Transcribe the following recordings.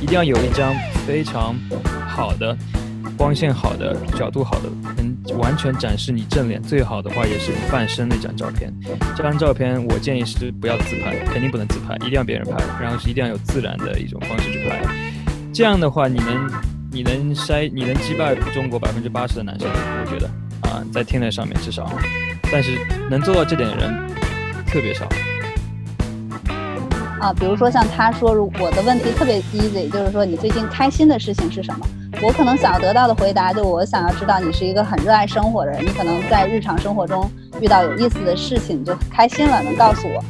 一定要有一张非常好的光线好的角度好的，能完全展示你正脸。最好的话也是半身那张照片。这张照片我建议是不要自拍，肯定不能自拍，一定要别人拍，然后是一定要有自然的一种方式去拍。这样的话，你能你能筛你能击败中国百分之八十的男生，我觉得啊，在天台上面至少，但是能做到这点的人特别少。啊，比如说像他说，如我的问题特别 easy，就是说你最近开心的事情是什么？我可能想要得到的回答，就我想要知道你是一个很热爱生活的人，你可能在日常生活中遇到有意思的事情，你就开心了，能告诉我。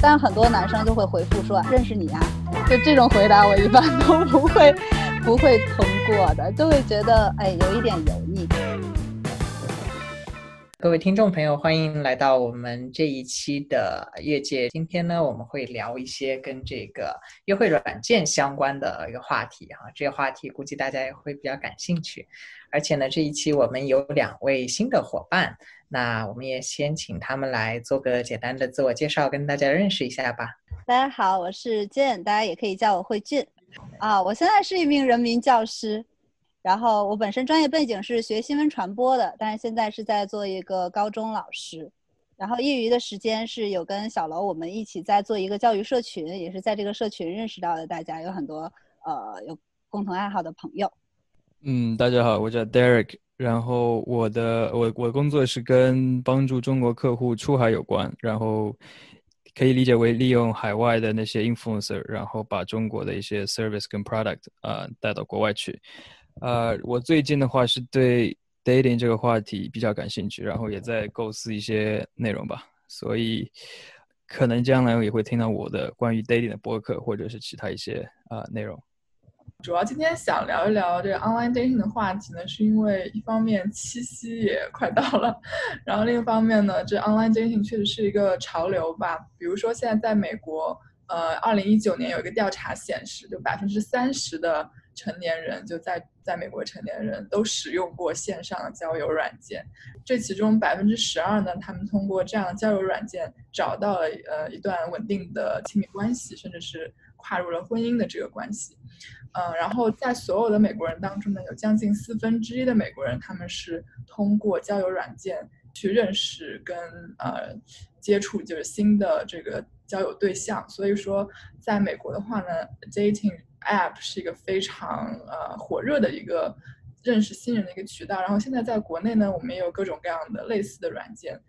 但很多男生就会回复说认识你啊，就这种回答我一般都不会不会通过的，就会觉得哎有一点油腻。各位听众朋友，欢迎来到我们这一期的业界。今天呢，我们会聊一些跟这个约会软件相关的一个话题啊。这个话题估计大家也会比较感兴趣。而且呢，这一期我们有两位新的伙伴，那我们也先请他们来做个简单的自我介绍，跟大家认识一下吧。大家好，我是俊，大家也可以叫我慧俊。啊，我现在是一名人民教师。然后我本身专业背景是学新闻传播的，但是现在是在做一个高中老师。然后业余的时间是有跟小楼我们一起在做一个教育社群，也是在这个社群认识到的大家，有很多呃有共同爱好的朋友。嗯，大家好，我叫 Derek，然后我的我我工作是跟帮助中国客户出海有关，然后可以理解为利用海外的那些 influencer，然后把中国的一些 service 跟 product 啊带到国外去。呃，我最近的话是对 dating 这个话题比较感兴趣，然后也在构思一些内容吧，所以可能将来也会听到我的关于 dating 的播客，或者是其他一些啊内容。主要今天想聊一聊这个 online dating 的话题呢，是因为一方面七夕也快到了，然后另一方面呢，这 online dating 确实是一个潮流吧。比如说现在在美国，呃，二零一九年有一个调查显示，就百分之三十的。成年人就在在美国，成年人都使用过线上的交友软件，这其中百分之十二呢，他们通过这样的交友软件找到了呃一段稳定的亲密关系，甚至是跨入了婚姻的这个关系，嗯，然后在所有的美国人当中呢，有将近四分之一的美国人他们是通过交友软件去认识跟呃接触就是新的这个交友对象，所以说在美国的话呢，dating。App 是一个非常呃火热的一个认识新人的一个渠道，然后现在在国内呢，我们也有各种各样的类似的软件。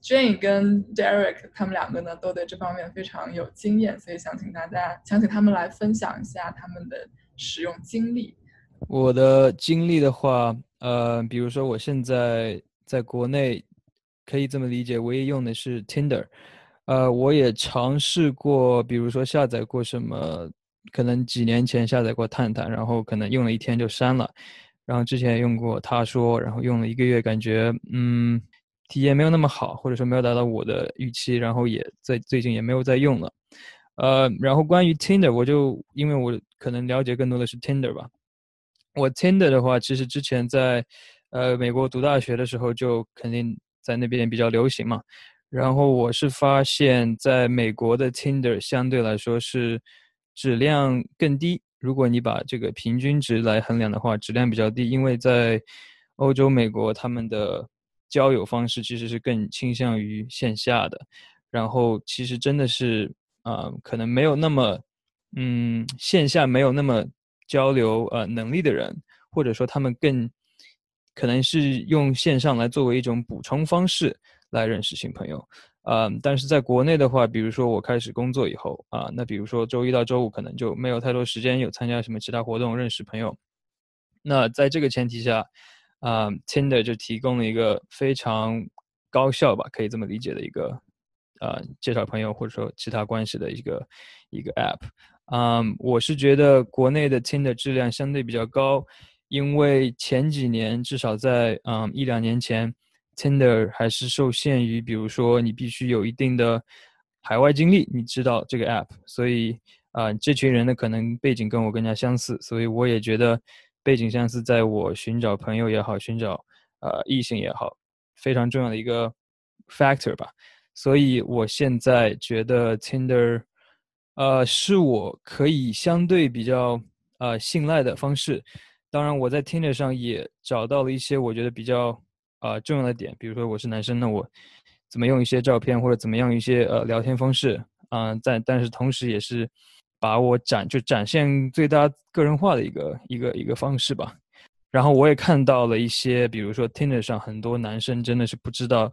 Jane 跟 Derek 他们两个呢，都对这方面非常有经验，所以想请大家，想请他们来分享一下他们的使用经历。我的经历的话，呃，比如说我现在在国内，可以这么理解，唯一用的是 Tinder。呃，我也尝试过，比如说下载过什么。可能几年前下载过探探，然后可能用了一天就删了。然后之前用过他说，然后用了一个月，感觉嗯体验没有那么好，或者说没有达到我的预期，然后也在最近也没有再用了。呃，然后关于 Tinder，我就因为我可能了解更多的是 Tinder 吧。我 Tinder 的话，其实之前在呃美国读大学的时候就肯定在那边比较流行嘛。然后我是发现在美国的 Tinder 相对来说是。质量更低。如果你把这个平均值来衡量的话，质量比较低，因为在欧洲、美国，他们的交友方式其实是更倾向于线下的。然后，其实真的是啊，可能没有那么，嗯，线下没有那么交流呃能力的人，或者说他们更可能是用线上来作为一种补充方式来认识新朋友。嗯，但是在国内的话，比如说我开始工作以后啊，那比如说周一到周五可能就没有太多时间有参加什么其他活动认识朋友。那在这个前提下，啊，Tinder 就提供了一个非常高效吧，可以这么理解的一个，呃，介绍朋友或者说其他关系的一个一个 App。嗯，我是觉得国内的 Tinder 质量相对比较高，因为前几年至少在嗯一两年前。Tinder 还是受限于，比如说你必须有一定的海外经历，你知道这个 app，所以啊，这群人呢可能背景跟我更加相似，所以我也觉得背景相似，在我寻找朋友也好，寻找呃异性也好，非常重要的一个 factor 吧。所以我现在觉得 Tinder，呃，是我可以相对比较呃信赖的方式。当然，我在 Tinder 上也找到了一些我觉得比较啊重要的点，比如说我是男生，那我怎么用一些照片或者怎么样一些呃聊天方式啊，在但是同时也是把我展就展现最大个人化的一个一个一个方式吧。然后我也看到了一些，比如说 Tinder 上很多男生真的是不知道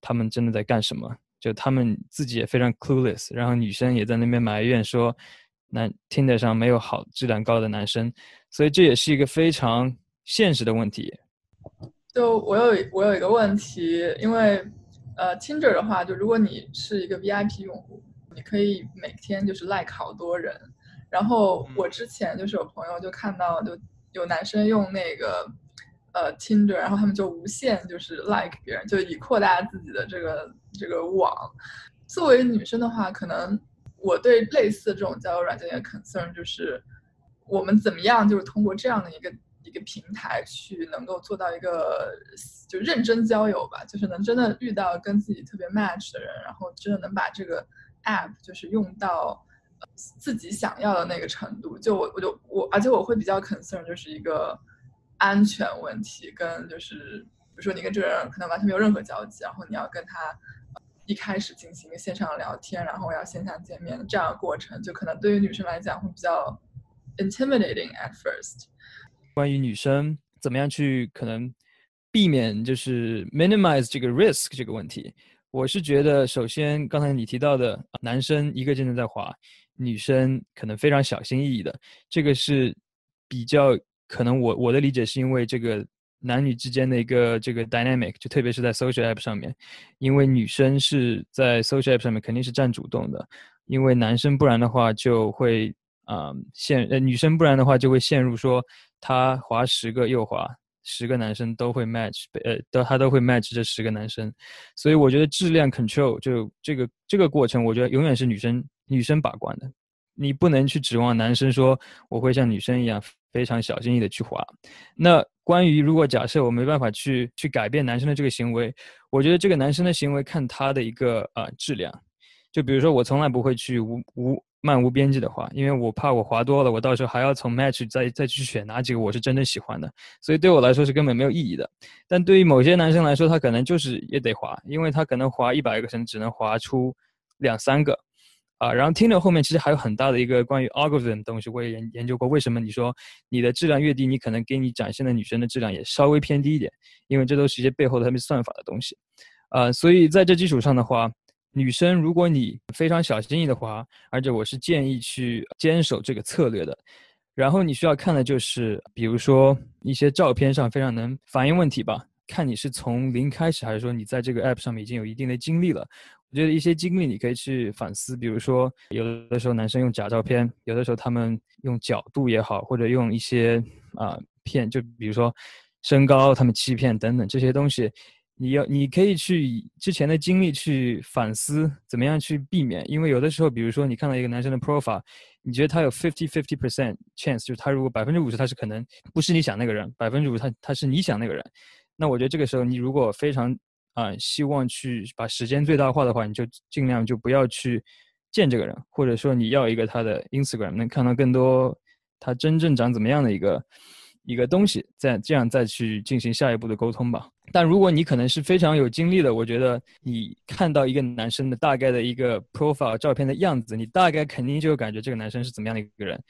他们真的在干什么，就他们自己也非常 clueless。然后女生也在那边埋怨说，男 Tinder 上没有好质量高的男生，所以这也是一个非常现实的问题。就我有我有一个问题，因为呃 Tinder 的话，就如果你是一个 VIP 用户，你可以每天就是 like 好多人。然后我之前就是有朋友就看到就。有男生用那个呃 Tinder，然后他们就无限就是 like 别人，就以扩大自己的这个这个网。作为女生的话，可能我对类似这种交友软件的 concern 就是，我们怎么样就是通过这样的一个一个平台去能够做到一个就认真交友吧，就是能真的遇到跟自己特别 match 的人，然后真的能把这个 app 就是用到。自己想要的那个程度，就我我就我，而且我会比较 concern，就是一个安全问题，跟就是比如说你跟这个人可能完全没有任何交集，然后你要跟他一开始进行一个线上聊天，然后要线下见面这样的过程，就可能对于女生来讲会比较 intimidating at first。关于女生怎么样去可能避免就是 minimize 这个 risk 这个问题，我是觉得首先刚才你提到的男生一个劲的在滑。女生可能非常小心翼翼的，这个是比较可能我我的理解是因为这个男女之间的一个这个 dynamic，就特别是在 social app 上面，因为女生是在 social app 上面肯定是占主动的，因为男生不然的话就会啊陷呃女生不然的话就会陷入说他滑十个右滑。十个男生都会 match，呃，都他都会 match 这十个男生，所以我觉得质量 control 就这个这个过程，我觉得永远是女生女生把关的，你不能去指望男生说我会像女生一样非常小心翼翼的去滑。那关于如果假设我没办法去去改变男生的这个行为，我觉得这个男生的行为看他的一个啊质量，就比如说我从来不会去无无。漫无边际的滑，因为我怕我滑多了，我到时候还要从 match 再再去选哪几个我是真正喜欢的，所以对我来说是根本没有意义的。但对于某些男生来说，他可能就是也得滑，因为他可能滑一百个，可能只能滑出两三个，啊，然后听着后面其实还有很大的一个关于 algorithm 的东西，我也研研究过，为什么你说你的质量越低，你可能给你展现的女生的质量也稍微偏低一点，因为这都是一些背后的他们算法的东西，啊，所以在这基础上的话。女生，如果你非常小心翼翼的话，而且我是建议去坚守这个策略的。然后你需要看的就是，比如说一些照片上非常能反映问题吧。看你是从零开始，还是说你在这个 app 上面已经有一定的经历了。我觉得一些经历你可以去反思，比如说有的时候男生用假照片，有的时候他们用角度也好，或者用一些啊骗，就比如说身高他们欺骗等等这些东西。你要，你可以去以之前的经历去反思，怎么样去避免？因为有的时候，比如说你看到一个男生的 profile，你觉得他有 fifty fifty percent chance，就是他如果百分之五十他是可能不是你想那个人，百分之五他他是你想那个人，那我觉得这个时候你如果非常啊希望去把时间最大化的话，你就尽量就不要去见这个人，或者说你要一个他的 Instagram，能看到更多他真正长怎么样的一个。一个东西，再这样再去进行下一步的沟通吧。但如果你可能是非常有经历的，我觉得你看到一个男生的大概的一个 profile 照片的样子，你大概肯定就感觉这个男生是怎么样的一个人。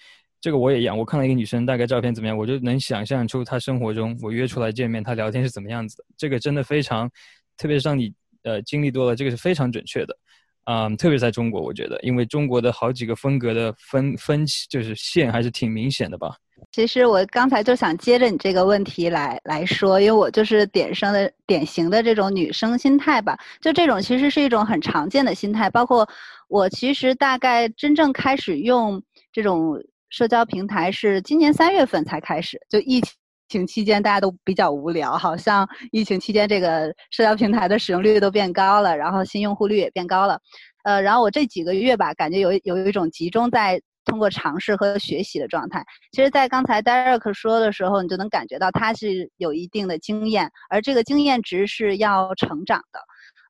这个我也一样，我看到一个女生大概照片怎么样，我就能想象出她生活中我约出来见面，她聊天是怎么样子的。这个真的非常，特别是让你呃经历多了，这个是非常准确的。啊，特别在中国，我觉得，因为中国的好几个风格的分分歧就是线还是挺明显的吧。其实我刚才就想接着你这个问题来来说，因为我就是典生的典型的这种女生心态吧。就这种其实是一种很常见的心态，包括我其实大概真正开始用这种社交平台是今年三月份才开始。就疫情期间大家都比较无聊，好像疫情期间这个社交平台的使用率都变高了，然后新用户率也变高了。呃，然后我这几个月吧，感觉有有一种集中在。通过尝试和学习的状态，其实，在刚才 Derek 说的时候，你就能感觉到他是有一定的经验，而这个经验值是要成长的。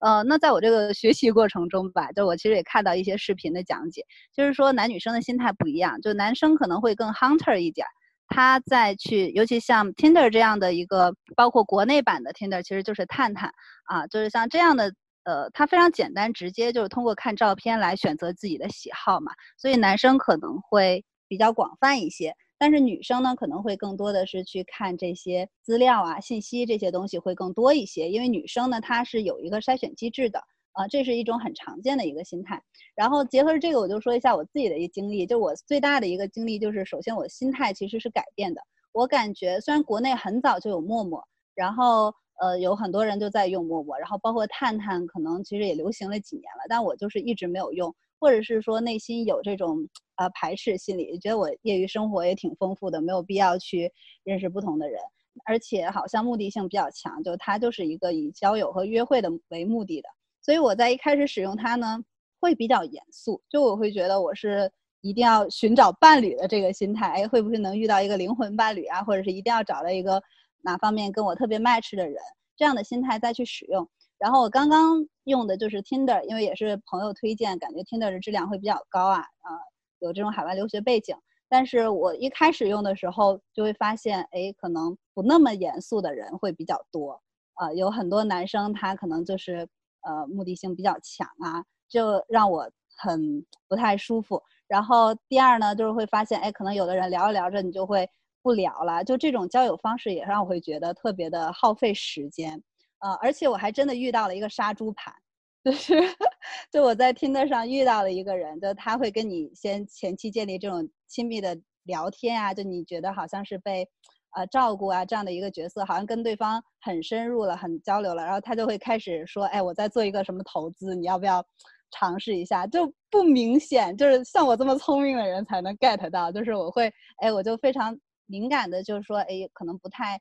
呃，那在我这个学习过程中吧，就我其实也看到一些视频的讲解，就是说男女生的心态不一样，就男生可能会更 hunter 一点，他再去，尤其像 Tinder 这样的一个，包括国内版的 Tinder，其实就是探探啊，就是像这样的，呃，它非常简单直接，就是通过看照片来选择自己的喜好嘛，所以男生可能会比较广泛一些。但是女生呢，可能会更多的是去看这些资料啊、信息这些东西会更多一些，因为女生呢，她是有一个筛选机制的，啊，这是一种很常见的一个心态。然后结合着这个，我就说一下我自己的一个经历，就我最大的一个经历就是，首先我心态其实是改变的。我感觉虽然国内很早就有陌陌，然后呃有很多人就在用陌陌，然后包括探探，可能其实也流行了几年了，但我就是一直没有用。或者是说内心有这种呃排斥心理，觉得我业余生活也挺丰富的，没有必要去认识不同的人，而且好像目的性比较强，就它就是一个以交友和约会的为目的的，所以我在一开始使用它呢，会比较严肃，就我会觉得我是一定要寻找伴侣的这个心态，哎，会不会能遇到一个灵魂伴侣啊，或者是一定要找到一个哪方面跟我特别 match 的人，这样的心态再去使用。然后我刚刚用的就是 Tinder，因为也是朋友推荐，感觉 Tinder 的质量会比较高啊，啊，有这种海外留学背景。但是我一开始用的时候就会发现，哎，可能不那么严肃的人会比较多，呃，有很多男生他可能就是呃目的性比较强啊，就让我很不太舒服。然后第二呢，就是会发现，哎，可能有的人聊着聊着你就会不聊了，就这种交友方式也让我会觉得特别的耗费时间。呃，而且我还真的遇到了一个杀猪盘，就是 就我在听的上遇到了一个人，就他会跟你先前期建立这种亲密的聊天啊，就你觉得好像是被呃照顾啊这样的一个角色，好像跟对方很深入了，很交流了，然后他就会开始说，哎，我在做一个什么投资，你要不要尝试一下？就不明显，就是像我这么聪明的人才能 get 到，就是我会，哎，我就非常敏感的，就是说，哎，可能不太。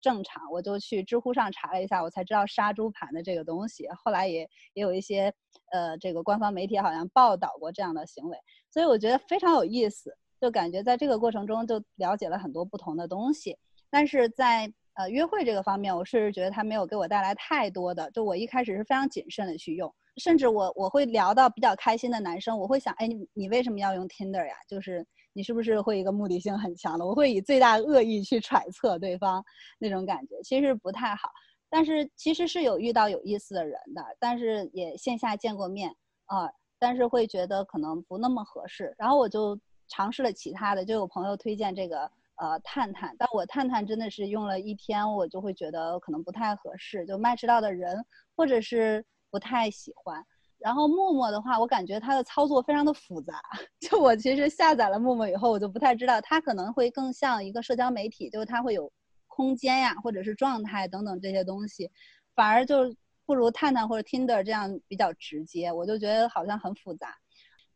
正常，我就去知乎上查了一下，我才知道杀猪盘的这个东西。后来也也有一些呃，这个官方媒体好像报道过这样的行为，所以我觉得非常有意思，就感觉在这个过程中就了解了很多不同的东西。但是在呃约会这个方面，我确实觉得它没有给我带来太多的。就我一开始是非常谨慎的去用，甚至我我会聊到比较开心的男生，我会想，哎，你你为什么要用 Tinder 呀？就是。你是不是会一个目的性很强的？我会以最大恶意去揣测对方那种感觉，其实不太好。但是其实是有遇到有意思的人的，但是也线下见过面啊，但是会觉得可能不那么合适。然后我就尝试了其他的，就有朋友推荐这个呃探探，但我探探真的是用了一天，我就会觉得可能不太合适，就麦迟到的人或者是不太喜欢。然后陌陌的话，我感觉它的操作非常的复杂。就我其实下载了陌陌以后，我就不太知道它可能会更像一个社交媒体，就是它会有空间呀，或者是状态等等这些东西，反而就不如探探或者 Tinder 这样比较直接。我就觉得好像很复杂。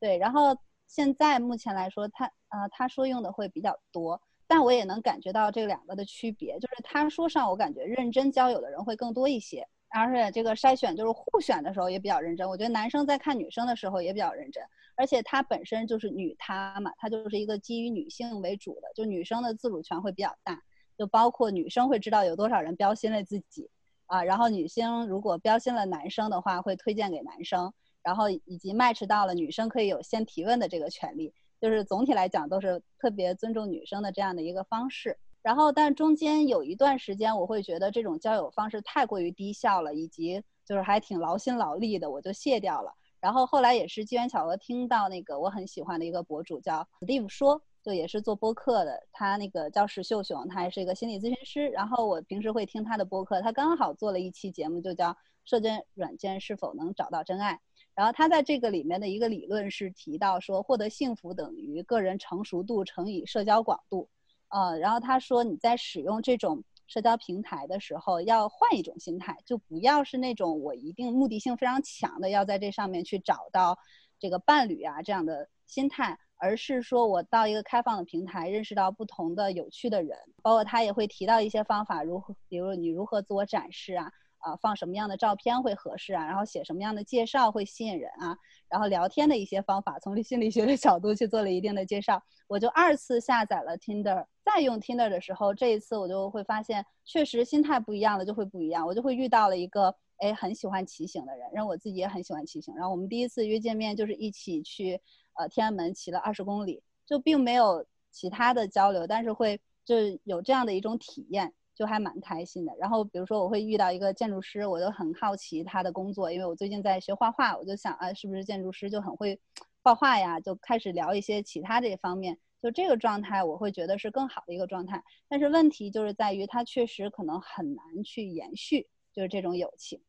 对，然后现在目前来说，他呃他说用的会比较多，但我也能感觉到这两个的区别，就是他说上我感觉认真交友的人会更多一些。而且这个筛选就是互选的时候也比较认真，我觉得男生在看女生的时候也比较认真，而且他本身就是女他嘛，它就是一个基于女性为主的，就女生的自主权会比较大，就包括女生会知道有多少人标新了自己啊，然后女性如果标新了男生的话，会推荐给男生，然后以及 match 到了女生可以有先提问的这个权利，就是总体来讲都是特别尊重女生的这样的一个方式。然后，但中间有一段时间，我会觉得这种交友方式太过于低效了，以及就是还挺劳心劳力的，我就卸掉了。然后后来也是机缘巧合听到那个我很喜欢的一个博主叫 Steve 说，就也是做播客的，他那个叫石秀雄，他还是一个心理咨询师。然后我平时会听他的播客，他刚好做了一期节目，就叫社交软件是否能找到真爱。然后他在这个里面的一个理论是提到说，获得幸福等于个人成熟度乘以社交广度。呃，然后他说你在使用这种社交平台的时候，要换一种心态，就不要是那种我一定目的性非常强的要在这上面去找到这个伴侣啊这样的心态，而是说我到一个开放的平台，认识到不同的有趣的人，包括他也会提到一些方法，如何，比如你如何自我展示啊。啊，放什么样的照片会合适啊？然后写什么样的介绍会吸引人啊？然后聊天的一些方法，从 心理学的角度去做了一定的介绍。我就二次下载了 Tinder，再用 Tinder 的时候，这一次我就会发现，确实心态不一样了，就会不一样。我就会遇到了一个哎很喜欢骑行的人，然后我自己也很喜欢骑行，然后我们第一次约见面就是一起去呃天安门骑了二十公里，就并没有其他的交流，但是会就有这样的一种体验。就还蛮开心的。然后比如说我会遇到一个建筑师，我就很好奇他的工作，因为我最近在学画画，我就想啊，是不是建筑师就很会画画呀？就开始聊一些其他这方面。就这个状态，我会觉得是更好的一个状态。但是问题就是在于，它确实可能很难去延续，就是这种友情。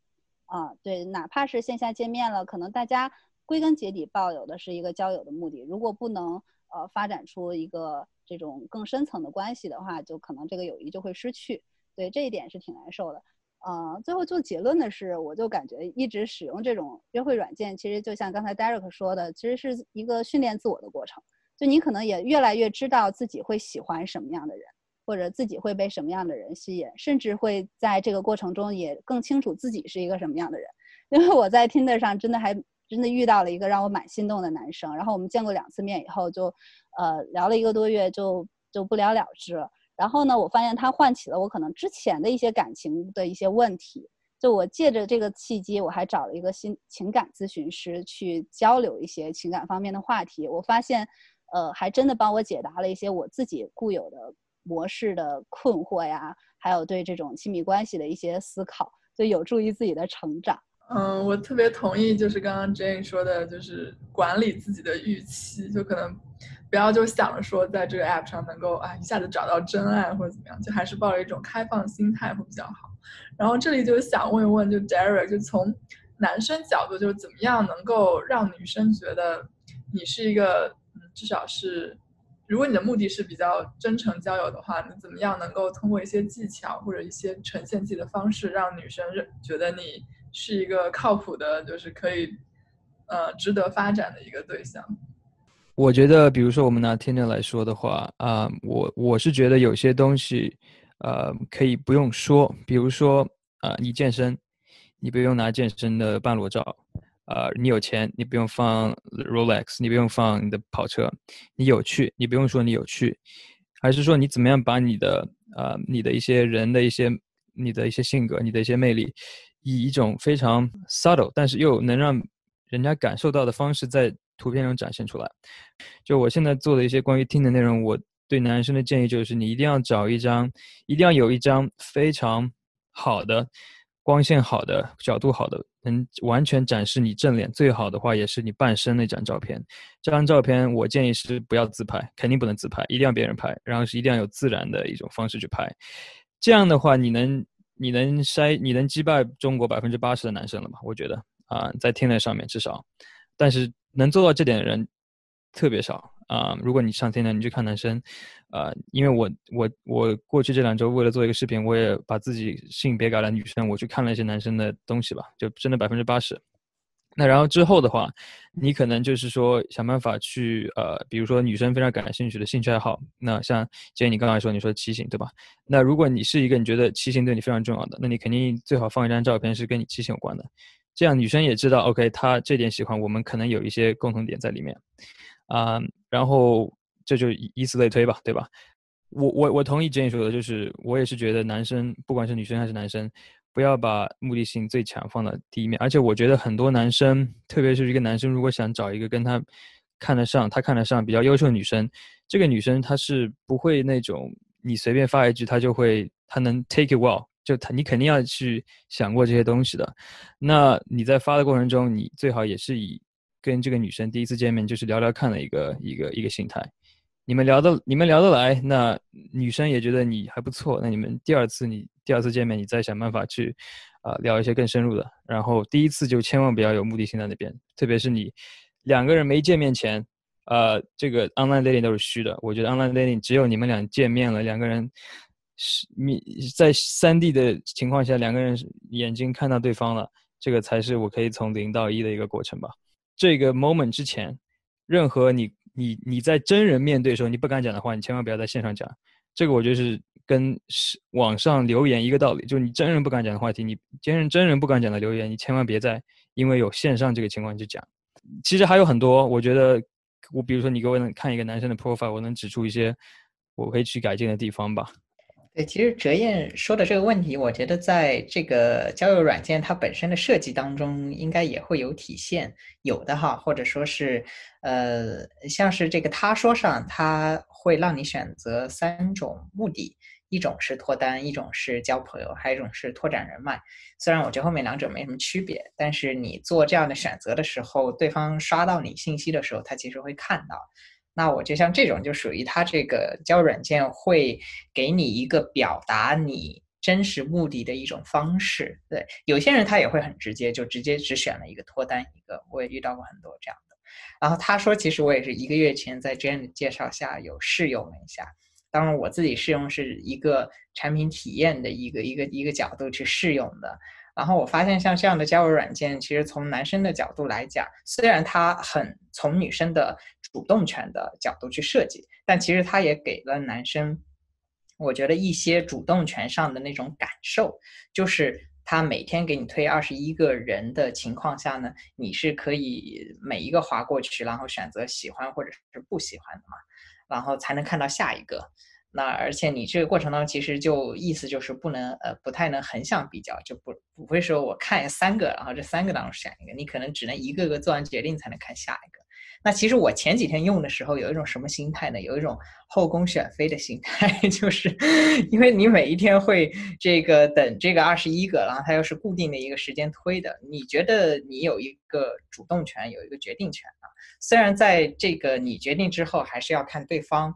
啊，对，哪怕是线下见面了，可能大家归根结底抱有的是一个交友的目的。如果不能呃发展出一个。这种更深层的关系的话，就可能这个友谊就会失去，对这一点是挺难受的。呃，最后做结论的是，我就感觉一直使用这种约会软件，其实就像刚才 Derek 说的，其实是一个训练自我的过程。就你可能也越来越知道自己会喜欢什么样的人，或者自己会被什么样的人吸引，甚至会在这个过程中也更清楚自己是一个什么样的人。因为我在 Tinder 上真的还真的遇到了一个让我蛮心动的男生，然后我们见过两次面以后就。呃，聊了一个多月就就不了了之了。然后呢，我发现他唤起了我可能之前的一些感情的一些问题。就我借着这个契机，我还找了一个新情感咨询师去交流一些情感方面的话题。我发现，呃，还真的帮我解答了一些我自己固有的模式的困惑呀，还有对这种亲密关系的一些思考，就有助于自己的成长。嗯，我特别同意，就是刚刚 Jane 说的，就是管理自己的预期，就可能。不要就想着说在这个 app 上能够啊一下子找到真爱或者怎么样，就还是抱着一种开放心态会比较好。然后这里就想问一问，就 Derek，就从男生角度，就是怎么样能够让女生觉得你是一个，嗯，至少是，如果你的目的是比较真诚交友的话，你怎么样能够通过一些技巧或者一些呈现自己的方式，让女生认觉得你是一个靠谱的，就是可以，呃，值得发展的一个对象。我觉得，比如说我们拿 Tinder 来说的话，啊，我我是觉得有些东西，呃，可以不用说。比如说，啊，你健身，你不用拿健身的半裸照；，呃，你有钱，你不用放 Rolex，你不用放你的跑车；，你有趣，你不用说你有趣，还是说你怎么样把你的，呃，你的一些人的一些，你的一些性格，你的一些魅力，以一种非常 subtle，但是又能让人家感受到的方式，在图片中展现出来。就我现在做的一些关于听的内容，我对男生的建议就是，你一定要找一张，一定要有一张非常好的、光线好的、角度好的，能完全展示你正脸。最好的话也是你半身那张照片。这张照片我建议是不要自拍，肯定不能自拍，一定要别人拍，然后是一定要有自然的一种方式去拍。这样的话，你能你能筛你能击败中国百分之八十的男生了吧？我觉得啊，在听的上面至少，但是。能做到这点的人特别少啊！如果你上天台，你去看男生，啊，因为我我我过去这两周为了做一个视频，我也把自己性别改了女生，我去看了一些男生的东西吧，就真的百分之八十。那然后之后的话，你可能就是说想办法去呃，比如说女生非常感兴趣的兴趣爱好，那像既然你刚才说你说骑行对吧？那如果你是一个你觉得骑行对你非常重要的，那你肯定最好放一张照片是跟你骑行有关的。这样女生也知道，OK，她这点喜欢，我们可能有一些共同点在里面，啊，然后这就以此类推吧，对吧？我我我同意 Jane 说的，就是我也是觉得男生不管是女生还是男生，不要把目的性最强放到第一面。而且我觉得很多男生，特别是一个男生，如果想找一个跟他看得上、他看得上比较优秀的女生，这个女生她是不会那种你随便发一句，她就会她能 take it well。就她，你肯定要去想过这些东西的。那你在发的过程中，你最好也是以跟这个女生第一次见面就是聊聊看的一个一个一个心态。你们聊得你们聊得来，那女生也觉得你还不错。那你们第二次你第二次见面，你再想办法去啊聊一些更深入的。然后第一次就千万不要有目的性在那边，特别是你两个人没见面前，呃，这个 online dating 都是虚的。我觉得 online dating 只有你们俩见面了，两个人。是你在三 D 的情况下，两个人眼睛看到对方了，这个才是我可以从零到一的一个过程吧。这个 moment 之前，任何你你你在真人面对的时候你不敢讲的话，你千万不要在线上讲。这个我觉得是跟网上留言一个道理，就是你真人不敢讲的话题，你真人真人不敢讲的留言，你千万别在因为有线上这个情况去讲。其实还有很多，我觉得我比如说你给我看一个男生的 profile，我能指出一些我可以去改进的地方吧。对，其实哲燕说的这个问题，我觉得在这个交友软件它本身的设计当中，应该也会有体现，有的哈，或者说是，呃，像是这个他说上，他会让你选择三种目的，一种是脱单，一种是交朋友，还有一种是拓展人脉。虽然我觉得后面两者没什么区别，但是你做这样的选择的时候，对方刷到你信息的时候，他其实会看到。那我就像这种，就属于它这个交友软件会给你一个表达你真实目的的一种方式。对，有些人他也会很直接，就直接只选了一个脱单一个。我也遇到过很多这样的。然后他说，其实我也是一个月前在 Jane 介绍下有试用了一下。当然我自己试用是一个产品体验的一个一个一个角度去试用的。然后我发现像这样的交友软件，其实从男生的角度来讲，虽然它很从女生的主动权的角度去设计，但其实它也给了男生，我觉得一些主动权上的那种感受，就是他每天给你推二十一个人的情况下呢，你是可以每一个划过去，然后选择喜欢或者是不喜欢的嘛，然后才能看到下一个。那而且你这个过程当中，其实就意思就是不能呃不太能横向比较，就不不会说我看三个，然后这三个当中选一个，你可能只能一个个做完决定才能看下一个。那其实我前几天用的时候有一种什么心态呢？有一种后宫选妃的心态，就是因为你每一天会这个等这个二十一个，然后它又是固定的一个时间推的，你觉得你有一个主动权，有一个决定权啊。虽然在这个你决定之后，还是要看对方。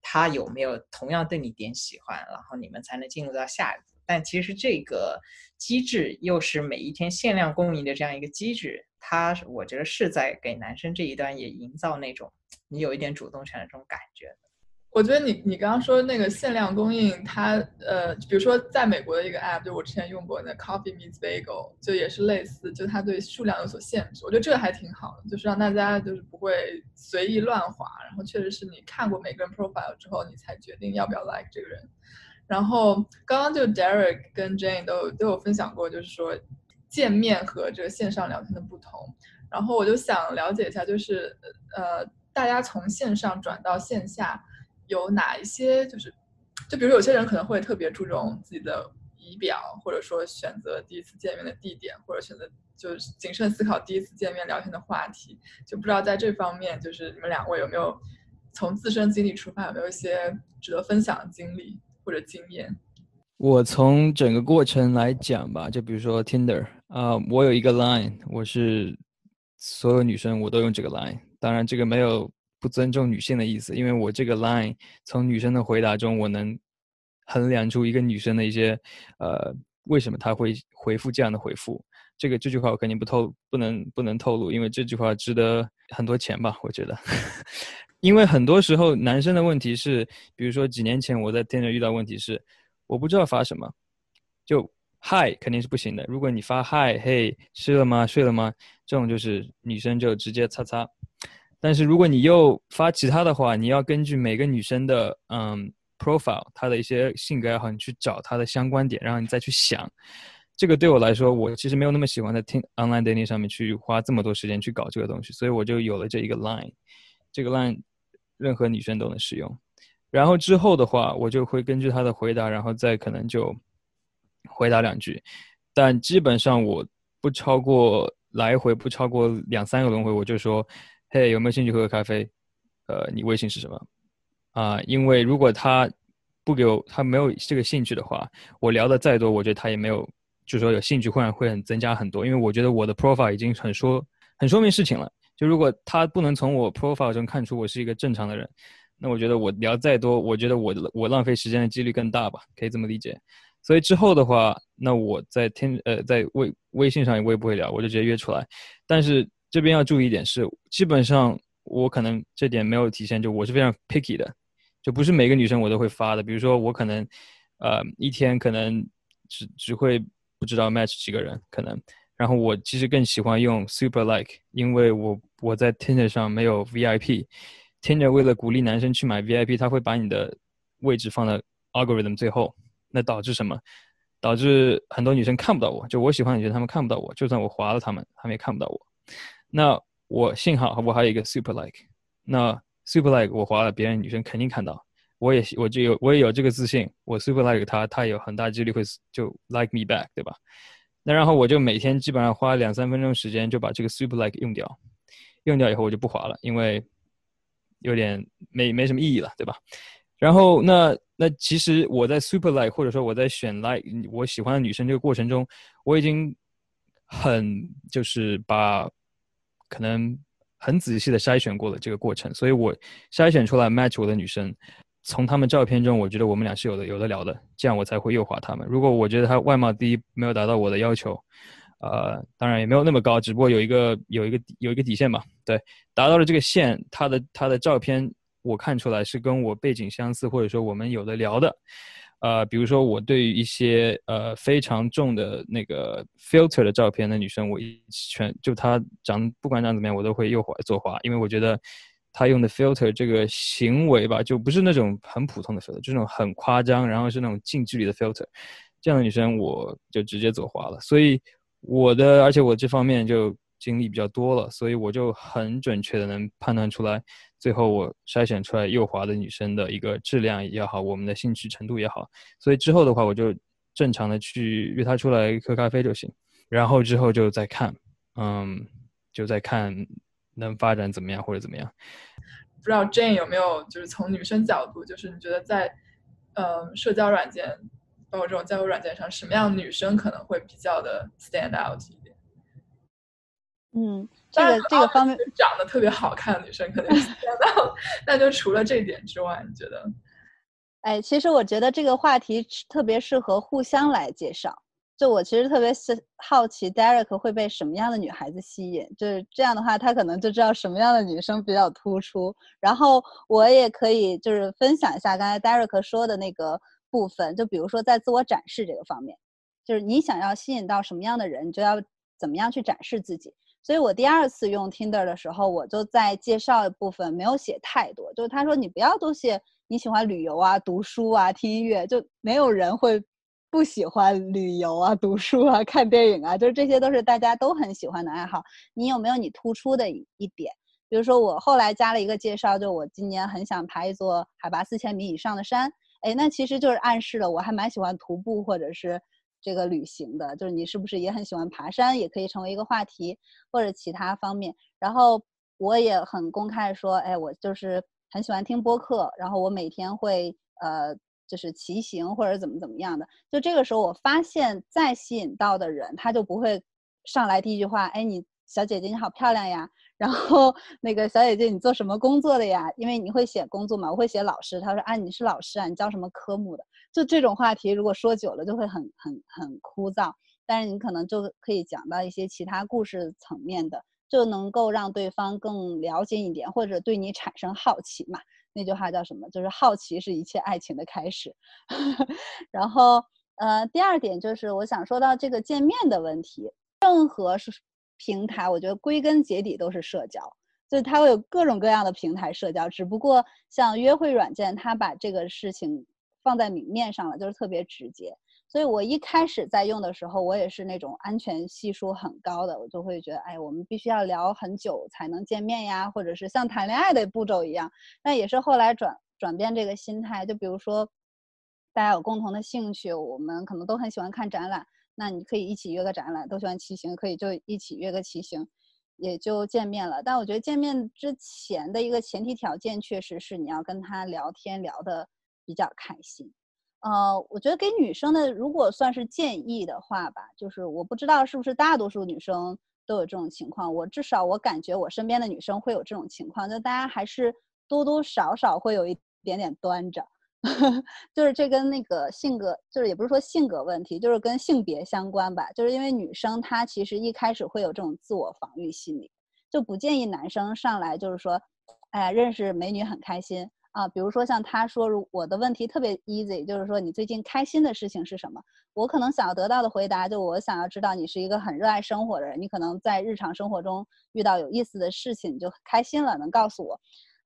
他有没有同样对你点喜欢，然后你们才能进入到下一步？但其实这个机制又是每一天限量供应的这样一个机制，他我觉得是在给男生这一端也营造那种你有一点主动权的这种感觉。我觉得你你刚刚说那个限量供应，它呃，比如说在美国的一个 app，就我之前用过那 Coffee Meets Bagel，就也是类似，就它对数量有所限制。我觉得这个还挺好的，就是让大家就是不会随意乱划，然后确实是你看过每个人 profile 之后，你才决定要不要 like 这个人。然后刚刚就 Derek 跟 Jane 都都有分享过，就是说见面和这个线上聊天的不同。然后我就想了解一下，就是呃，大家从线上转到线下。有哪一些就是，就比如有些人可能会特别注重自己的仪表，或者说选择第一次见面的地点，或者选择就是谨慎思考第一次见面聊天的话题，就不知道在这方面就是你们两位有没有从自身经历出发，有没有一些值得分享的经历或者经验？我从整个过程来讲吧，就比如说 Tinder 啊，我有一个 Line，我是所有女生我都用这个 Line，当然这个没有。不尊重女性的意思，因为我这个 line 从女生的回答中，我能衡量出一个女生的一些，呃，为什么她会回复这样的回复。这个这句话我肯定不透，不能不能透露，因为这句话值得很多钱吧？我觉得，因为很多时候男生的问题是，比如说几年前我在店里遇到问题是，我不知道发什么，就 hi 肯定是不行的。如果你发 hi 嘿吃了吗？睡了吗？这种就是女生就直接擦擦。但是如果你又发其他的话，你要根据每个女生的嗯 profile，她的一些性格也好，你去找她的相关点，然后你再去想。这个对我来说，我其实没有那么喜欢在听 online dating 上面去花这么多时间去搞这个东西，所以我就有了这一个 line。这个 line 任何女生都能使用。然后之后的话，我就会根据她的回答，然后再可能就回答两句。但基本上我不超过来回不超过两三个轮回，我就说。嘿，有没有兴趣喝个咖啡？呃，你微信是什么？啊，因为如果他不给我，他没有这个兴趣的话，我聊的再多，我觉得他也没有，就说有兴趣，会会很增加很多。因为我觉得我的 profile 已经很说很说明事情了。就如果他不能从我 profile 中看出我是一个正常的人，那我觉得我聊再多，我觉得我我浪费时间的几率更大吧，可以这么理解。所以之后的话，那我在天呃在微微信上我也不会聊，我就直接约出来。但是。这边要注意一点是，基本上我可能这点没有体现，就我是非常 picky 的，就不是每个女生我都会发的。比如说我可能，呃，一天可能只只会不知道 match 几个人可能，然后我其实更喜欢用 super like，因为我我在 Tinder 上没有 VIP，Tinder 为了鼓励男生去买 VIP，他会把你的位置放在 algorithm 最后，那导致什么？导致很多女生看不到我，就我喜欢的女生她们看不到我，就算我划了她们，她们也看不到我。那我幸好我还有一个 super like，那 super like 我划了，别人女生肯定看到，我也我就有我也有这个自信，我 super like 他，他有很大几率会就 like me back，对吧？那然后我就每天基本上花两三分钟时间就把这个 super like 用掉，用掉以后我就不划了，因为有点没没什么意义了，对吧？然后那那其实我在 super like 或者说我在选 like 我喜欢的女生这个过程中，我已经很就是把可能很仔细的筛选过了这个过程，所以我筛选出来 match 我的女生，从她们照片中，我觉得我们俩是有的有的聊的，这样我才会右滑她们。如果我觉得她外貌第一没有达到我的要求，呃，当然也没有那么高，只不过有一个有一个有一个底线吧，对，达到了这个线，她的她的照片。我看出来是跟我背景相似，或者说我们有的聊的，呃，比如说我对于一些呃非常重的那个 filter 的照片的女生，我一全就她长不管长怎么样，我都会右滑左滑，因为我觉得她用的 filter 这个行为吧，就不是那种很普通的 filter，就那种很夸张，然后是那种近距离的 filter，这样的女生我就直接左滑了。所以我的，而且我这方面就经历比较多了，所以我就很准确的能判断出来。最后我筛选出来右滑的女生的一个质量也好，我们的兴趣程度也好，所以之后的话我就正常的去约她出来喝咖啡就行，然后之后就再看，嗯，就再看能发展怎么样或者怎么样。不知道 Jane 有没有就是从女生角度，就是你觉得在嗯社交软件，包括这种交友软件上，什么样女生可能会比较的 stand out 一点？嗯。这个这个方面长得特别好看的女生肯定是 那那就除了这点之外，你觉得？哎，其实我觉得这个话题特别适合互相来介绍。就我其实特别是好奇，Derek 会被什么样的女孩子吸引？就是这样的话，他可能就知道什么样的女生比较突出。然后我也可以就是分享一下刚才 Derek 说的那个部分，就比如说在自我展示这个方面，就是你想要吸引到什么样的人，你就要怎么样去展示自己。所以我第二次用 Tinder 的时候，我就在介绍的部分没有写太多，就是他说你不要都写你喜欢旅游啊、读书啊、听音乐，就没有人会不喜欢旅游啊、读书啊、看电影啊，就是这些都是大家都很喜欢的爱好。你有没有你突出的一点？比如说我后来加了一个介绍，就我今年很想爬一座海拔四千米以上的山，哎，那其实就是暗示了我还蛮喜欢徒步或者是。这个旅行的，就是你是不是也很喜欢爬山，也可以成为一个话题，或者其他方面。然后我也很公开说，哎，我就是很喜欢听播客，然后我每天会呃，就是骑行或者怎么怎么样的。就这个时候，我发现再吸引到的人，他就不会上来第一句话，哎，你小姐姐你好漂亮呀。然后那个小姐姐你做什么工作的呀？因为你会写工作嘛，我会写老师。他说啊，你是老师啊，你教什么科目的？就这种话题，如果说久了就会很很很枯燥，但是你可能就可以讲到一些其他故事层面的，就能够让对方更了解一点，或者对你产生好奇嘛。那句话叫什么？就是好奇是一切爱情的开始。然后呃，第二点就是我想说到这个见面的问题，任何是平台，我觉得归根结底都是社交，就是它会有各种各样的平台社交，只不过像约会软件，它把这个事情。放在明面上了，就是特别直接。所以我一开始在用的时候，我也是那种安全系数很高的，我就会觉得，哎，我们必须要聊很久才能见面呀，或者是像谈恋爱的步骤一样。那也是后来转转变这个心态，就比如说，大家有共同的兴趣，我们可能都很喜欢看展览，那你可以一起约个展览；都喜欢骑行，可以就一起约个骑行，也就见面了。但我觉得见面之前的一个前提条件，确实是你要跟他聊天聊的。比较开心，呃，我觉得给女生的，如果算是建议的话吧，就是我不知道是不是大多数女生都有这种情况，我至少我感觉我身边的女生会有这种情况，就大家还是多多少少会有一点点端着，就是这跟那个性格，就是也不是说性格问题，就是跟性别相关吧，就是因为女生她其实一开始会有这种自我防御心理，就不建议男生上来就是说，哎呀，认识美女很开心。啊，比如说像他说，如我的问题特别 easy，就是说你最近开心的事情是什么？我可能想要得到的回答，就我想要知道你是一个很热爱生活的人，你可能在日常生活中遇到有意思的事情，你就开心了，能告诉我。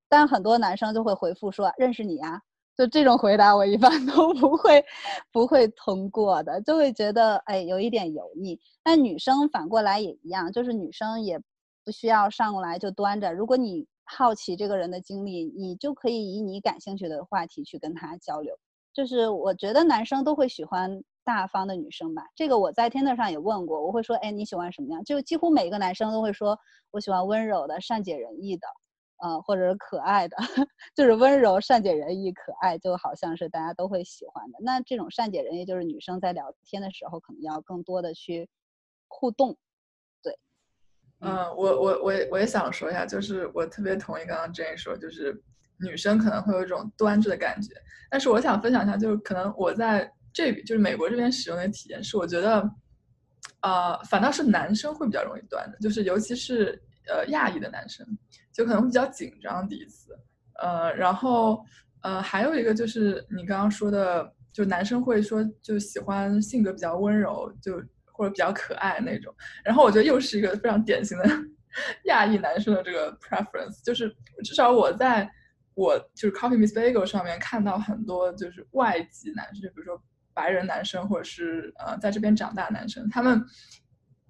但很多男生就会回复说认识你呀，就这种回答我一般都不会不会通过的，就会觉得哎有一点油腻。但女生反过来也一样，就是女生也不需要上来就端着，如果你。好奇这个人的经历，你就可以以你感兴趣的话题去跟他交流。就是我觉得男生都会喜欢大方的女生吧，这个我在 Tinder 上也问过，我会说，哎，你喜欢什么样？就几乎每一个男生都会说，我喜欢温柔的、善解人意的，呃，或者是可爱的，就是温柔、善解人意、可爱，就好像是大家都会喜欢的。那这种善解人意，就是女生在聊天的时候可能要更多的去互动。对，嗯，我我我也我也想说一下，就是我特别同意刚刚 Jane 说，就是女生可能会有一种端着的感觉。但是我想分享一下，就是可能我在这就是美国这边使用的体验是，我觉得，呃，反倒是男生会比较容易端的，就是尤其是呃亚裔的男生，就可能会比较紧张第一次，呃，然后呃还有一个就是你刚刚说的，就男生会说就喜欢性格比较温柔，就或者比较可爱那种，然后我觉得又是一个非常典型的 亚裔男生的这个 preference，就是至少我在。我就是 Coffee Miss Bagel 上面看到很多就是外籍男生，就比如说白人男生，或者是呃在这边长大男生，他们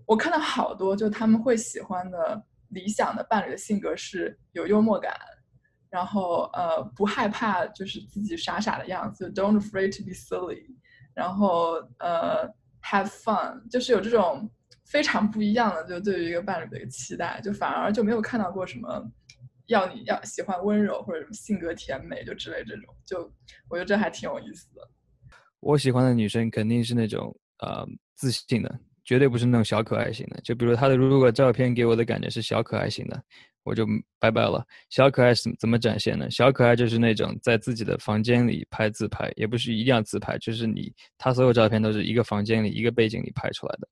我看到好多，就他们会喜欢的理想的伴侣的性格是有幽默感，然后呃不害怕就是自己傻傻的样子，Don't afraid to be silly，然后呃 have fun，就是有这种非常不一样的，就对于一个伴侣的一个期待，就反而就没有看到过什么。要你要喜欢温柔或者什么性格甜美就之类这种，就我觉得这还挺有意思的。我喜欢的女生肯定是那种呃自信的，绝对不是那种小可爱型的。就比如她的如果照片给我的感觉是小可爱型的，我就拜拜了。小可爱是怎么展现呢？小可爱就是那种在自己的房间里拍自拍，也不是一定要自拍，就是你她所有照片都是一个房间里一个背景里拍出来的。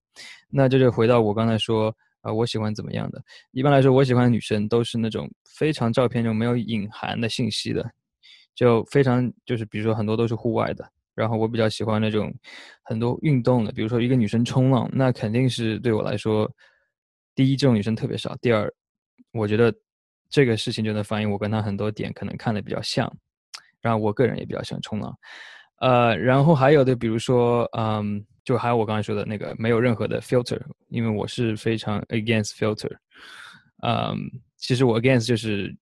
那这就回到我刚才说。啊，我喜欢怎么样的？一般来说，我喜欢的女生都是那种非常照片中没有隐含的信息的，就非常就是比如说很多都是户外的。然后我比较喜欢那种很多运动的，比如说一个女生冲浪，那肯定是对我来说，第一这种女生特别少，第二，我觉得这个事情就能反映我跟她很多点可能看的比较像，然后我个人也比较喜欢冲浪。呃，然后还有的比如说，嗯。就还有我刚才说的那个没有任何的 filter，因为我是非常 against filter。嗯，其实我 against 就是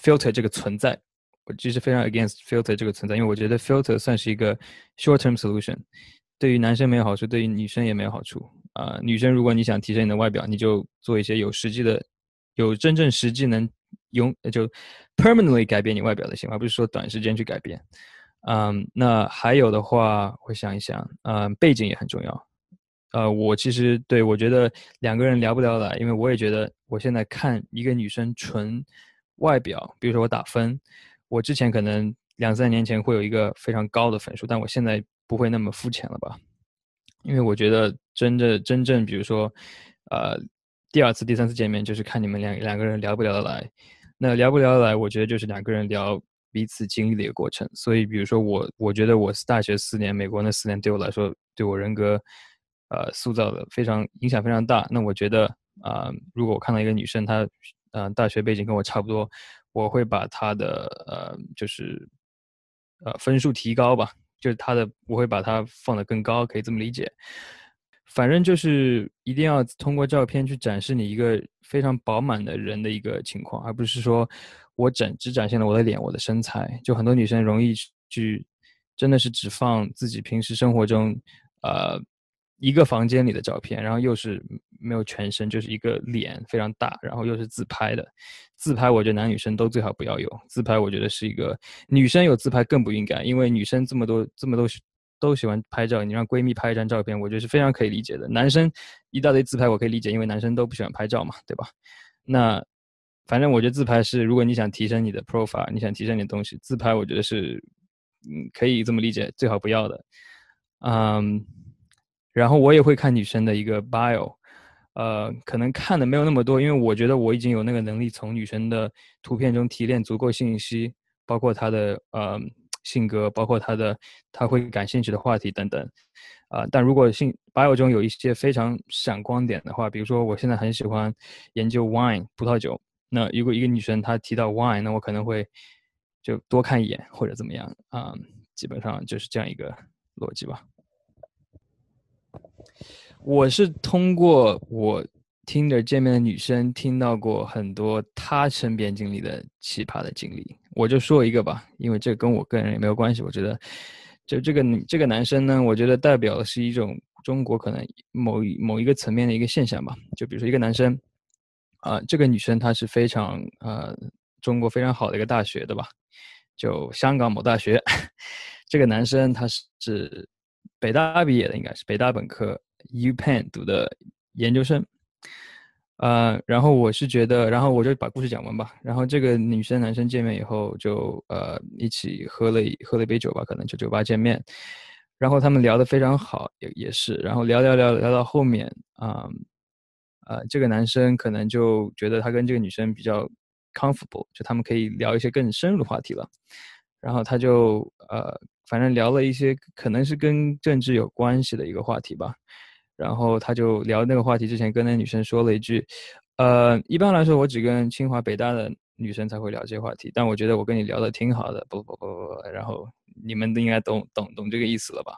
filter 这个存在，我其实非常 against filter 这个存在，因为我觉得 filter 算是一个 short term solution，对于男生没有好处，对于女生也没有好处。啊，女生如果你想提升你的外表，你就做一些有实际的、有真正实际能用就 permanently 改变你外表的行为，而不是说短时间去改变。嗯，那还有的话，我想一想，嗯，背景也很重要。呃，我其实对我觉得两个人聊不聊得来，因为我也觉得我现在看一个女生纯外表，比如说我打分，我之前可能两三年前会有一个非常高的分数，但我现在不会那么肤浅了吧？因为我觉得真的真正，比如说，呃，第二次、第三次见面就是看你们两两个人聊不聊得来。那聊不聊得来，我觉得就是两个人聊。彼此经历的一个过程，所以比如说我，我觉得我大学四年，美国那四年对我来说，对我人格，呃，塑造的非常影响非常大。那我觉得啊，如果我看到一个女生，她，呃，大学背景跟我差不多，我会把她的呃，就是，呃，分数提高吧，就是她的，我会把她放得更高，可以这么理解。反正就是一定要通过照片去展示你一个非常饱满的人的一个情况，而不是说。我展只展现了我的脸，我的身材，就很多女生容易去，真的是只放自己平时生活中，呃，一个房间里的照片，然后又是没有全身，就是一个脸非常大，然后又是自拍的。自拍我觉得男女生都最好不要有自拍，我觉得是一个女生有自拍更不应该，因为女生这么多这么多都喜欢拍照，你让闺蜜拍一张照片，我觉得是非常可以理解的。男生一大堆自拍我可以理解，因为男生都不喜欢拍照嘛，对吧？那。反正我觉得自拍是，如果你想提升你的 profile，你想提升你的东西，自拍我觉得是，嗯，可以这么理解，最好不要的。嗯，然后我也会看女生的一个 bio，呃，可能看的没有那么多，因为我觉得我已经有那个能力从女生的图片中提炼足够信息，包括她的呃性格，包括她的她会感兴趣的话题等等。啊，但如果性 bio 中有一些非常闪光点的话，比如说我现在很喜欢研究 wine 葡萄酒。那如果一个女生她提到 wine，那我可能会就多看一眼或者怎么样啊，基本上就是这样一个逻辑吧。我是通过我听着见面的女生听到过很多她身边经历的奇葩的经历，我就说一个吧，因为这跟我个人也没有关系。我觉得，就这个这个男生呢，我觉得代表的是一种中国可能某某一个层面的一个现象吧。就比如说一个男生，啊，这个女生她是非常呃中国非常好的一个大学的吧，就香港某大学。这个男生他是北大毕业的，应该是北大本科，U Penn 读的研究生。呃，然后我是觉得，然后我就把故事讲完吧。然后这个女生男生见面以后，就呃一起喝了喝了一杯酒吧，可能就酒吧见面。然后他们聊得非常好，也也是。然后聊聊聊聊到后面，啊，呃，这个男生可能就觉得他跟这个女生比较 comfortable，就他们可以聊一些更深入的话题了。然后他就呃，反正聊了一些可能是跟政治有关系的一个话题吧。然后他就聊那个话题之前，跟那女生说了一句：“呃，一般来说，我只跟清华、北大的女生才会聊这些话题，但我觉得我跟你聊的挺好的。”不不不不不，然后你们都应该懂懂懂这个意思了吧？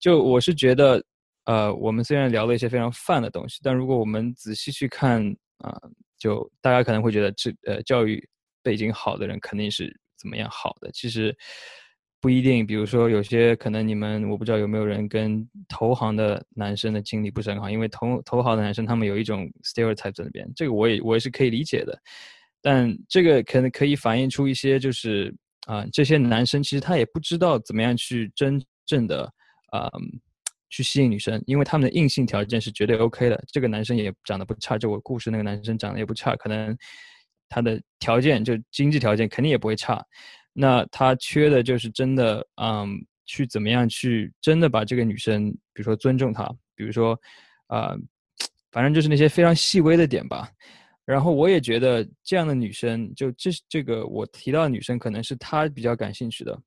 就我是觉得，呃，我们虽然聊了一些非常泛的东西，但如果我们仔细去看啊，就大家可能会觉得这呃教育背景好的人肯定是怎么样好的，其实。不一定，比如说有些可能你们我不知道有没有人跟投行的男生的经历不是很好，因为投投行的男生他们有一种 stereotype 在那边，这个我也我也是可以理解的，但这个可能可以反映出一些就是啊这些男生其实他也不知道怎么样去真正的啊去吸引女生，因为他们的硬性条件是绝对 OK 的，这个男生也长得不差，就我故事那个男生长得也不差，可能他的条件就经济条件肯定也不会差。那他缺的就是真的，嗯，去怎么样去真的把这个女生，比如说尊重她，比如说，啊，反正就是那些非常细微的点吧。然后我也觉得这样的女生，就这这个我提到的女生，可能是他比较感兴趣的，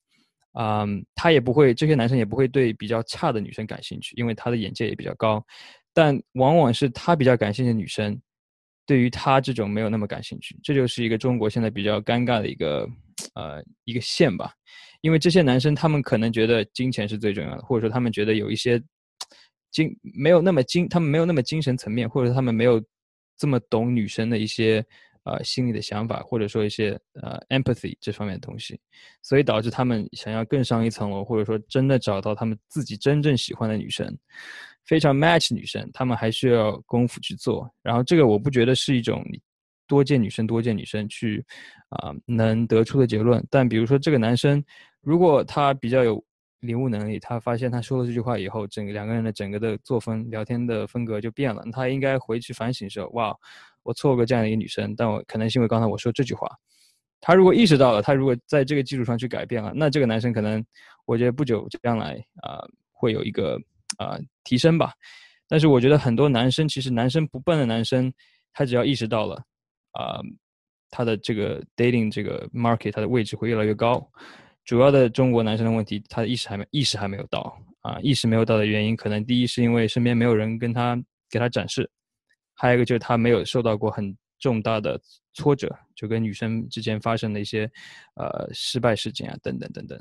嗯，他也不会，这些男生也不会对比较差的女生感兴趣，因为他的眼界也比较高。但往往是他比较感兴趣的女生，对于他这种没有那么感兴趣，这就是一个中国现在比较尴尬的一个。呃，一个线吧，因为这些男生他们可能觉得金钱是最重要的，或者说他们觉得有一些精没有那么精，他们没有那么精神层面，或者他们没有这么懂女生的一些呃心理的想法，或者说一些呃 empathy 这方面的东西，所以导致他们想要更上一层楼，或者说真的找到他们自己真正喜欢的女生，非常 match 女生，他们还需要功夫去做。然后这个我不觉得是一种。多见女生，多见女生去，啊，能得出的结论。但比如说这个男生，如果他比较有领悟能力，他发现他说了这句话以后，整个两个人的整个的作风、聊天的风格就变了。他应该回去反省说：哇，我错过这样的一个女生，但我可能是因为刚才我说这句话。他如果意识到了，他如果在这个基础上去改变了，那这个男生可能，我觉得不久将来啊，会有一个啊提升吧。但是我觉得很多男生，其实男生不笨的男生，他只要意识到了。啊，他的这个 dating 这个 market，他的位置会越来越高。主要的中国男生的问题，他的意识还没意识还没有到啊，意识没有到的原因，可能第一是因为身边没有人跟他给他展示，还有一个就是他没有受到过很重大的挫折，就跟女生之间发生的一些呃失败事件啊等等等等。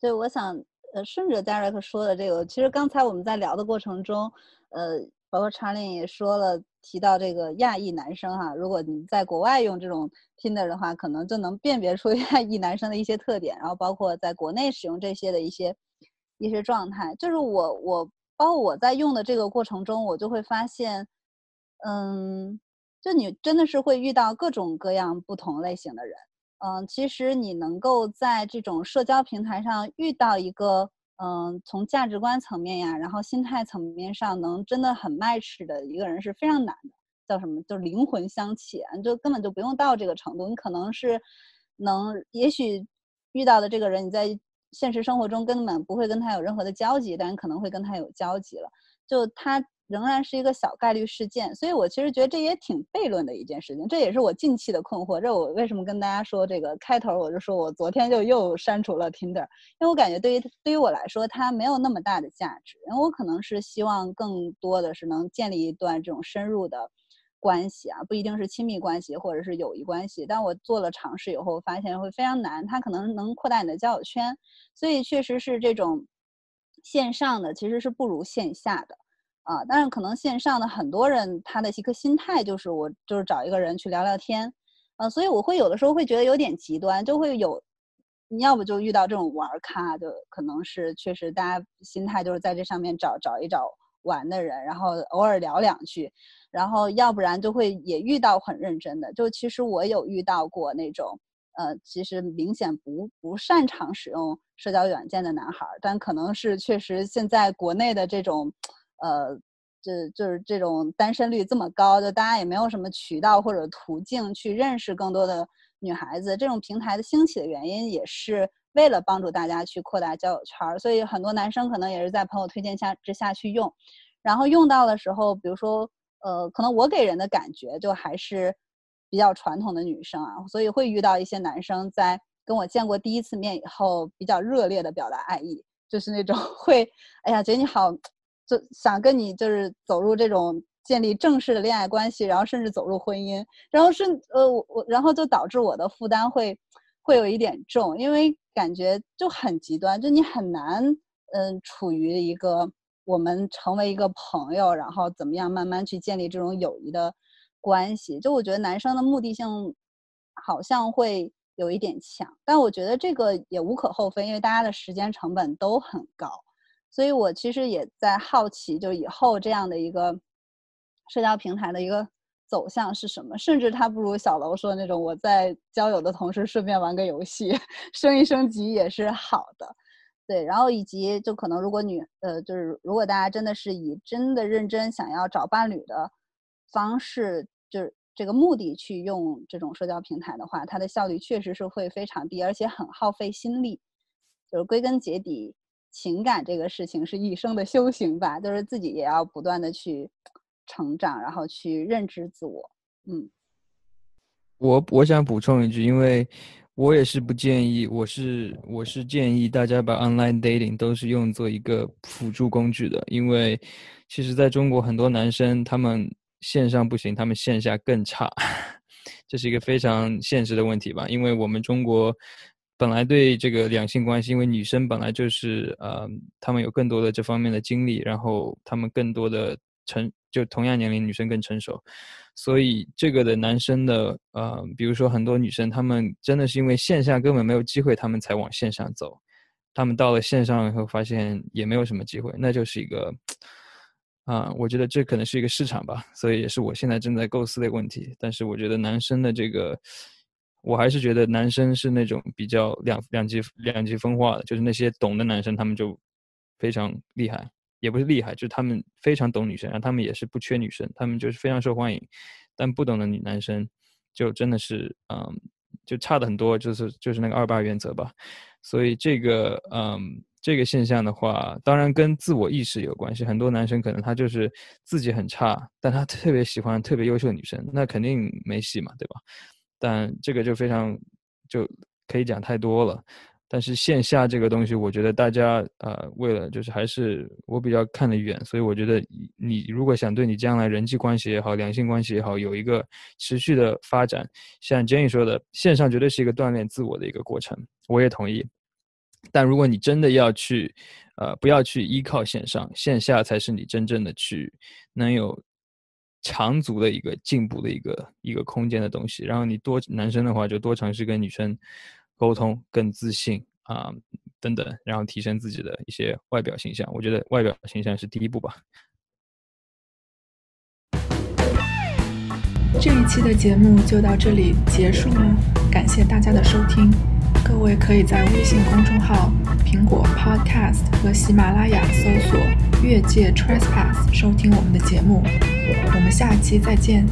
对，我想呃顺着 Derek 说的这个，其实刚才我们在聊的过程中，呃。包括查理也说了，提到这个亚裔男生哈，如果你在国外用这种 Tinder 的话，可能就能辨别出 亚裔男生的一些特点。然后包括在国内使用这些的一些一些状态，就是我我包括我在用的这个过程中，我就会发现，嗯，就你真的是会遇到各种各样不同类型的人。嗯，其实你能够在这种社交平台上遇到一个。嗯，从价值观层面呀，然后心态层面上，能真的很 match 的一个人是非常难的。叫什么？就灵魂相契，就根本就不用到这个程度。你可能是能，也许遇到的这个人，你在现实生活中根本不会跟他有任何的交集，但可能会跟他有交集了。就他。仍然是一个小概率事件，所以我其实觉得这也挺悖论的一件事情，这也是我近期的困惑。这我为什么跟大家说这个开头，我就说我昨天就又删除了 Tinder，因为我感觉对于对于我来说，它没有那么大的价值。因为我可能是希望更多的是能建立一段这种深入的关系啊，不一定是亲密关系或者是友谊关系。但我做了尝试以后，发现会非常难。它可能能扩大你的交友圈，所以确实是这种线上的其实是不如线下的。啊。但是可能线上的很多人他的一个心态就是我就是找一个人去聊聊天，啊，所以我会有的时候会觉得有点极端，就会有你要不就遇到这种玩咖，就可能是确实大家心态就是在这上面找找一找玩的人，然后偶尔聊两句。然后要不然就会也遇到很认真的，就其实我有遇到过那种，呃，其实明显不不擅长使用社交软件的男孩，但可能是确实现在国内的这种，呃，就就是这种单身率这么高，就大家也没有什么渠道或者途径去认识更多的女孩子，这种平台的兴起的原因也是为了帮助大家去扩大交友圈，所以很多男生可能也是在朋友推荐下之下去用，然后用到的时候，比如说。呃，可能我给人的感觉就还是比较传统的女生啊，所以会遇到一些男生在跟我见过第一次面以后，比较热烈的表达爱意，就是那种 会，哎呀，觉得你好，就想跟你就是走入这种建立正式的恋爱关系，然后甚至走入婚姻，然后是呃我我，然后就导致我的负担会会有一点重，因为感觉就很极端，就你很难嗯处于一个。我们成为一个朋友，然后怎么样慢慢去建立这种友谊的关系？就我觉得男生的目的性好像会有一点强，但我觉得这个也无可厚非，因为大家的时间成本都很高。所以我其实也在好奇，就以后这样的一个社交平台的一个走向是什么？甚至它不如小楼说的那种，我在交友的同时顺便玩个游戏，升一升级也是好的。对，然后以及就可能，如果女呃，就是如果大家真的是以真的认真想要找伴侣的方式，就是这个目的去用这种社交平台的话，它的效率确实是会非常低，而且很耗费心力。就是归根结底，情感这个事情是一生的修行吧，就是自己也要不断的去成长，然后去认知自我。嗯，我我想补充一句，因为。我也是不建议，我是我是建议大家把 online dating 都是用作一个辅助工具的，因为其实在中国很多男生他们线上不行，他们线下更差，这是一个非常现实的问题吧？因为我们中国本来对这个两性关系，因为女生本来就是呃，他们有更多的这方面的经历，然后他们更多的成就同样年龄女生更成熟。所以这个的男生的呃，比如说很多女生，她们真的是因为线下根本没有机会，她们才往线上走。她们到了线上以后，发现也没有什么机会，那就是一个啊，我觉得这可能是一个市场吧。所以也是我现在正在构思的问题。但是我觉得男生的这个，我还是觉得男生是那种比较两两极两极分化的，就是那些懂的男生，他们就非常厉害。也不是厉害，就是他们非常懂女生，然后他们也是不缺女生，他们就是非常受欢迎。但不懂的女男生，就真的是，嗯，就差的很多，就是就是那个二八原则吧。所以这个，嗯，这个现象的话，当然跟自我意识有关系。很多男生可能他就是自己很差，但他特别喜欢特别优秀的女生，那肯定没戏嘛，对吧？但这个就非常就可以讲太多了。但是线下这个东西，我觉得大家呃，为了就是还是我比较看得远，所以我觉得你如果想对你将来人际关系也好、两性关系也好有一个持续的发展，像 Jenny 说的，线上绝对是一个锻炼自我的一个过程，我也同意。但如果你真的要去，呃，不要去依靠线上，线下才是你真正的去能有长足的一个进步的一个一个空间的东西。然后你多男生的话，就多尝试跟女生。沟通更自信啊，等等，然后提升自己的一些外表形象。我觉得外表形象是第一步吧。这一期的节目就到这里结束了，感谢大家的收听。各位可以在微信公众号、苹果 Podcast 和喜马拉雅搜索“越界 Trespass” 收听我们的节目。我们下期再见。